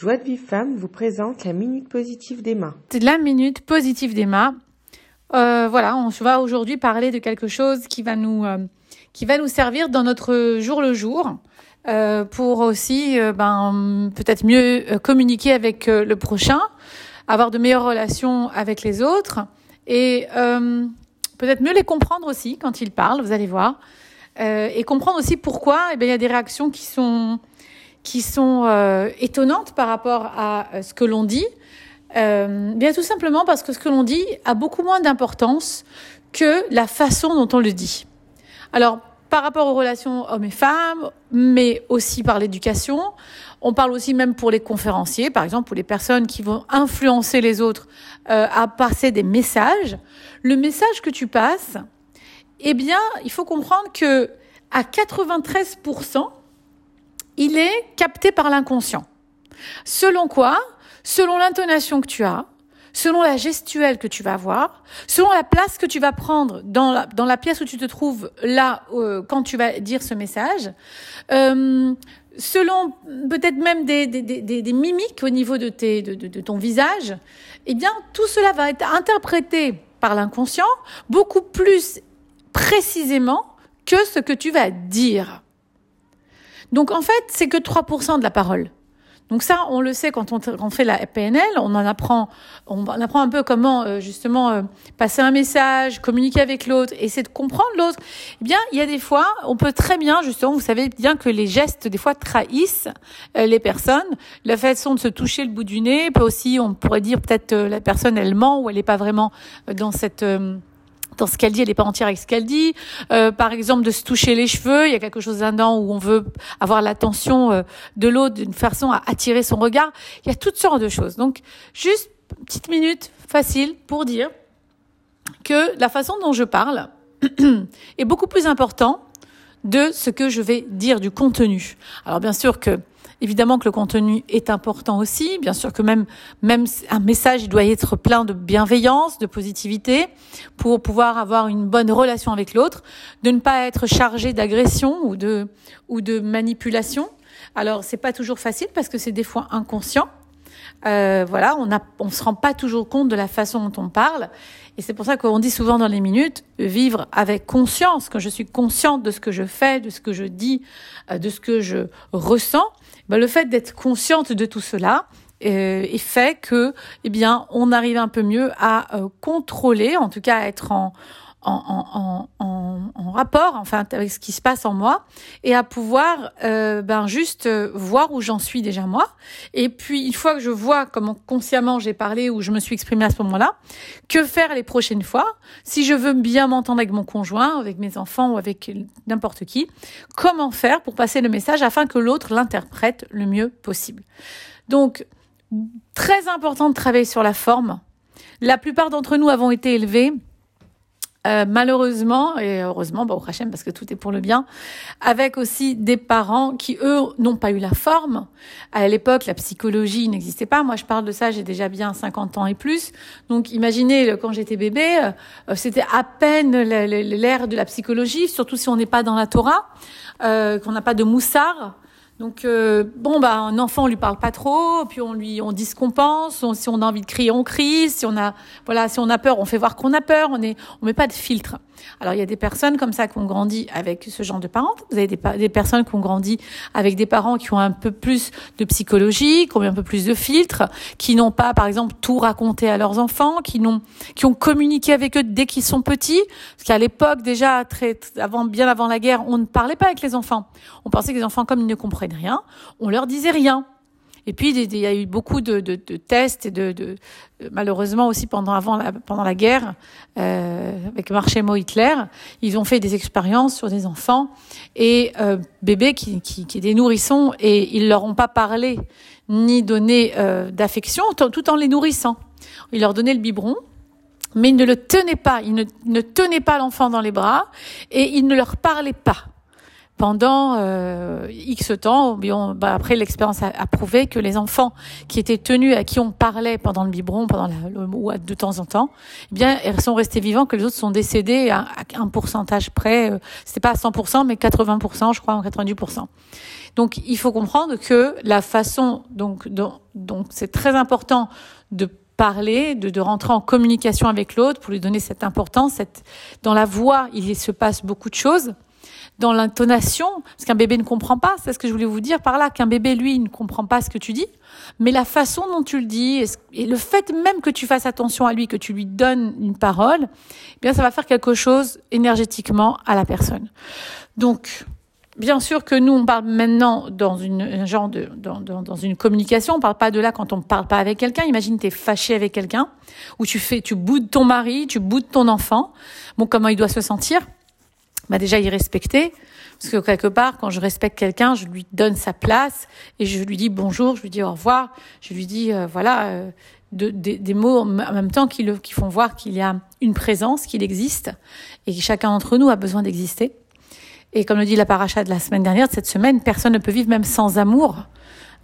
Joie de Vive Femme vous présente la Minute Positive d'Emma. La Minute Positive d'Emma. Euh, voilà, on va aujourd'hui parler de quelque chose qui va nous, euh, qui va nous servir dans notre jour le jour. Euh, pour aussi euh, ben, peut-être mieux euh, communiquer avec le prochain, avoir de meilleures relations avec les autres et peut-être mieux les comprendre aussi quand ils parlent, vous allez voir, et comprendre aussi pourquoi eh bien, il y a des réactions qui sont qui sont euh, étonnantes par rapport à euh, ce que l'on dit euh, Bien tout simplement parce que ce que l'on dit a beaucoup moins d'importance que la façon dont on le dit. Alors, par rapport aux relations hommes et femmes, mais aussi par l'éducation. On parle aussi même pour les conférenciers, par exemple, pour les personnes qui vont influencer les autres euh, à passer des messages. Le message que tu passes, eh bien, il faut comprendre que à 93 il est capté par l'inconscient. Selon quoi? Selon l'intonation que tu as, selon la gestuelle que tu vas avoir, selon la place que tu vas prendre dans la, dans la pièce où tu te trouves là euh, quand tu vas dire ce message, euh, selon peut-être même des, des, des, mimiques au niveau de, tes, de, de, de ton visage, eh bien tout cela va être interprété par l'inconscient beaucoup plus précisément que ce que tu vas dire. Donc en fait, c'est que 3% de la parole. Donc ça, on le sait quand on, fait la PNL, on en apprend, on apprend un peu comment euh, justement euh, passer un message, communiquer avec l'autre, essayer de comprendre l'autre. Eh bien, il y a des fois, on peut très bien, justement, vous savez bien que les gestes des fois trahissent euh, les personnes. La façon de se toucher le bout du nez peut aussi, on pourrait dire peut-être la personne elle ment ou elle n'est pas vraiment dans cette dans ce qu'elle dit, elle n'est pas entière avec ce qu'elle dit. Euh, par exemple, de se toucher les cheveux, il y a quelque chose là-dedans où on veut avoir l'attention euh, de l'autre d'une façon à attirer son regard. Il y a toutes sortes de choses. Donc, juste une petite minute facile pour dire que la façon dont je parle est beaucoup plus important de ce que je vais dire du contenu. Alors bien sûr que Évidemment que le contenu est important aussi. Bien sûr que même, même un message, il doit être plein de bienveillance, de positivité pour pouvoir avoir une bonne relation avec l'autre, de ne pas être chargé d'agression ou de, ou de manipulation. Alors, c'est pas toujours facile parce que c'est des fois inconscient. Euh, voilà, on a, on se rend pas toujours compte de la façon dont on parle, et c'est pour ça qu'on dit souvent dans les minutes vivre avec conscience. Quand je suis consciente de ce que je fais, de ce que je dis, euh, de ce que je ressens, ben le fait d'être consciente de tout cela, euh, fait que, eh bien, on arrive un peu mieux à contrôler, en tout cas à être en, en, en, en, en, rapport, enfin, avec ce qui se passe en moi, et à pouvoir, euh, ben, juste euh, voir où j'en suis déjà moi. Et puis, une fois que je vois comment consciemment j'ai parlé ou je me suis exprimée à ce moment-là, que faire les prochaines fois? Si je veux bien m'entendre avec mon conjoint, avec mes enfants ou avec n'importe qui, comment faire pour passer le message afin que l'autre l'interprète le mieux possible? Donc, très important de travailler sur la forme. La plupart d'entre nous avons été élevés euh, malheureusement, et heureusement, bah, au Hachem, parce que tout est pour le bien, avec aussi des parents qui, eux, n'ont pas eu la forme. À l'époque, la psychologie n'existait pas. Moi, je parle de ça, j'ai déjà bien 50 ans et plus. Donc, imaginez, quand j'étais bébé, euh, c'était à peine l'ère de la psychologie, surtout si on n'est pas dans la Torah, euh, qu'on n'a pas de moussard. Donc euh, bon bah un enfant on lui parle pas trop, puis on lui on dit ce qu'on pense, si on a envie de crier on crie, si on a voilà si on a peur on fait voir qu'on a peur, on est on met pas de filtre. Alors il y a des personnes comme ça qui ont grandi avec ce genre de parents. Vous avez des, des personnes qui ont grandi avec des parents qui ont un peu plus de psychologie, qui ont un peu plus de filtres, qui n'ont pas par exemple tout raconté à leurs enfants, qui n'ont qui ont communiqué avec eux dès qu'ils sont petits, parce qu'à l'époque déjà très avant bien avant la guerre on ne parlait pas avec les enfants. On pensait que les enfants comme ils ne comprenaient rien, on leur disait rien. Et puis il y a eu beaucoup de, tests et de, malheureusement aussi pendant la, guerre euh, avec Marchemo Hitler, ils ont fait des expériences sur des enfants et euh, bébés qui, qui, étaient nourrissons et ils leur ont pas parlé ni donné euh, d'affection tout en les nourrissant. Ils leur donnaient le biberon mais ils ne le tenaient pas, ils ne tenaient pas l'enfant dans les bras et ils ne leur parlaient pas pendant euh, X temps. Bien, bah, après, l'expérience a, prouvé que les enfants qui étaient tenus, à qui on parlait pendant le biberon, pendant la, ou de temps en temps, eh bien, ils sont restés vivants, que les autres sont décédés à, un pourcentage près. Euh, C'était pas à 100%, mais 80%, je crois, en 90%. Donc, il faut comprendre que la façon, donc, donc, c'est très important de parler, de, de rentrer en communication avec l'autre pour lui donner cette importance. Cette, dans la voix, il se passe beaucoup de choses dans l'intonation, parce qu'un bébé ne comprend pas, c'est ce que je voulais vous dire par là, qu'un bébé, lui, ne comprend pas ce que tu dis, mais la façon dont tu le dis, et le fait même que tu fasses attention à lui, que tu lui donnes une parole, eh bien, ça va faire quelque chose énergétiquement à la personne. Donc, bien sûr que nous, on parle maintenant dans une un genre de dans, dans, une communication. On parle pas de là quand on parle pas avec quelqu'un. Imagine tu es fâché avec quelqu'un, ou tu fais, tu boudes ton mari, tu boudes ton enfant. Bon, comment il doit se sentir? Bah déjà y respecter. Parce que quelque part, quand je respecte quelqu'un, je lui donne sa place et je lui dis bonjour, je lui dis au revoir, je lui dis euh, voilà euh, de, des mots en même temps qui, le, qui font voir qu'il y a une présence, qu'il existe et que chacun d'entre nous a besoin d'exister. Et comme le dit la paracha de la semaine dernière, de cette semaine, personne ne peut vivre même sans amour.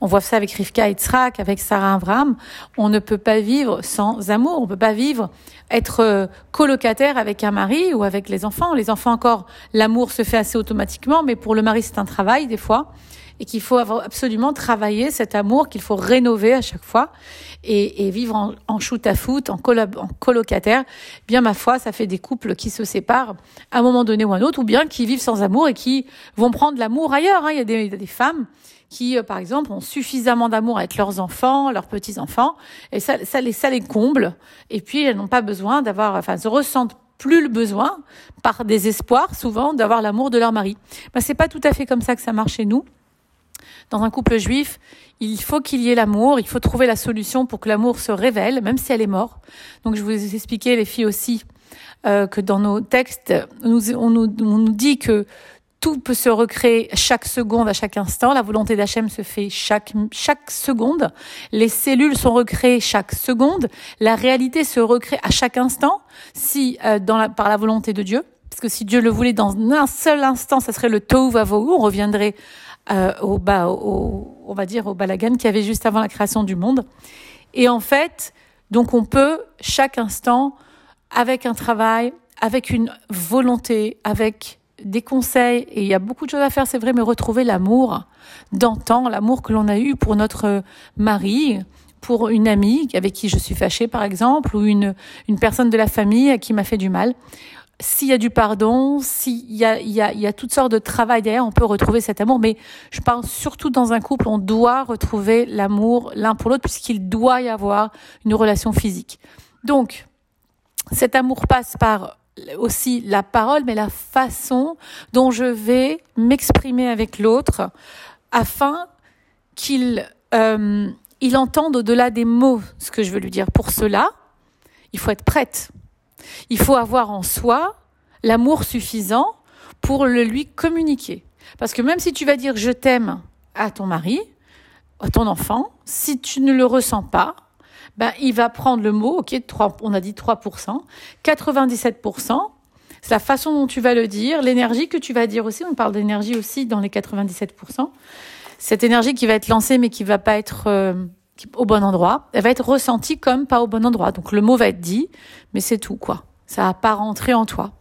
On voit ça avec Rivka et Tzrak, avec Sarah Avram. On ne peut pas vivre sans amour. On peut pas vivre, être euh, colocataire avec un mari ou avec les enfants. Les enfants encore, l'amour se fait assez automatiquement, mais pour le mari, c'est un travail des fois. Et qu'il faut absolument travailler cet amour, qu'il faut rénover à chaque fois. Et, vivre en, shoot à foot, en, en colocataire, bien ma foi, ça fait des couples qui se séparent à un moment donné ou à un autre, ou bien qui vivent sans amour et qui vont prendre l'amour ailleurs. Hein. Il, y a des, femmes qui, euh, par exemple, ont suffisamment d'amour avec leurs enfants, leurs petits-enfants, et ça, les, comble. Et puis, elles n'ont pas besoin d'avoir, enfin, elles ressentent plus le besoin, par désespoir souvent, d'avoir l'amour de leur mari. Ben, c'est pas tout à fait comme ça que ça marche chez nous. Dans un couple juif, il faut qu'il y ait l'amour, il faut trouver la solution pour que l'amour se révèle, même si elle est morte. Donc je vous ai expliqué, les filles aussi, euh, que dans nos textes, on, nous, dit que tout peut se recréer chaque seconde, à chaque instant. La volonté d'Hachem se fait chaque, chaque seconde. Les cellules sont recréées chaque seconde. La réalité se recrée à chaque instant, si euh, par la volonté de Dieu. Parce que si Dieu le voulait dans un seul instant, ça serait le tohu. On reviendrait euh, bas, au, on va dire au balagan qui avait juste avant la création du monde. Et en fait, donc on peut chaque instant, avec un travail, avec une volonté, avec des conseils, et il y a beaucoup de choses à faire, c'est vrai, mais retrouver l'amour d'antan, l'amour que l'on a eu pour notre mari, pour une amie avec qui je suis fâchée, par exemple, ou une, une personne de la famille qui m'a fait du mal. S'il y a du pardon, s'il y a, il y, a, y a toutes sortes de travail derrière, on peut retrouver cet amour. Mais je pense surtout dans un couple, on doit retrouver l'amour l'un pour l'autre, puisqu'il doit y avoir une relation physique. Donc, cet amour passe par aussi la parole, mais la façon dont je vais m'exprimer avec l'autre afin qu'il euh, il entende au-delà des mots ce que je veux lui dire. Pour cela, il faut être prête. Il faut avoir en soi l'amour suffisant pour le lui communiquer. Parce que même si tu vas dire je t'aime à ton mari, à ton enfant, si tu ne le ressens pas, ben, il va prendre le mot, ok, 3, on a dit 3%, 97%, c'est la façon dont tu vas le dire, l'énergie que tu vas dire aussi, on parle d'énergie aussi dans les 97%, cette énergie qui va être lancée mais qui va pas être euh, au bon endroit, elle va être ressentie comme pas au bon endroit. Donc le mot va être dit, mais c'est tout, quoi. Ça va pas rentrer en toi.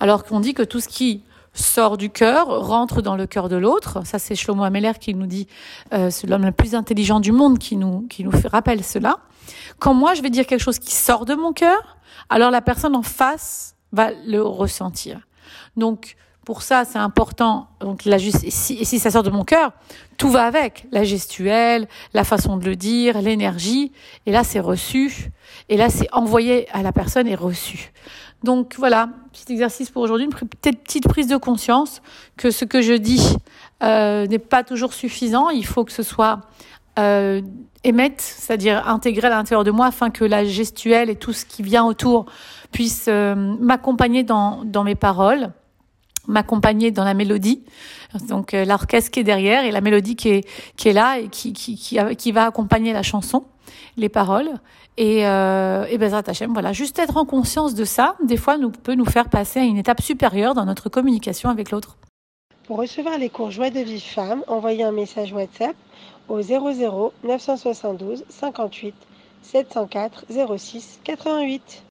Alors qu'on dit que tout ce qui sort du cœur, rentre dans le cœur de l'autre. Ça, c'est Shlomo Ameller qui nous dit, euh, c'est l'homme le plus intelligent du monde qui nous, qui nous rappelle cela. Quand moi, je vais dire quelque chose qui sort de mon cœur, alors la personne en face va le ressentir. Donc, pour ça, c'est important. Donc, la si, si ça sort de mon cœur, tout va avec. La gestuelle, la façon de le dire, l'énergie. Et là, c'est reçu. Et là, c'est envoyé à la personne et reçu. Donc voilà, petit exercice pour aujourd'hui, une petite, prise de conscience que ce que je dis euh, n'est pas toujours suffisant. Il faut que ce soit euh, émette, c'est-à-dire intégré à l'intérieur de moi afin que la gestuelle et tout ce qui vient autour puisse euh, m'accompagner dans, dans mes paroles m'accompagner dans la mélodie. Donc euh, l'orchestre qui est derrière et la mélodie qui est, qui est là et qui, qui, qui, qui va accompagner la chanson, les paroles. Et, euh, et Bezrat Hashem, voilà, juste être en conscience de ça, des fois, nous peut nous faire passer à une étape supérieure dans notre communication avec l'autre. Pour recevoir les cours Joie de Vive Femme, envoyez un message WhatsApp au 00 972 58 704 06 88.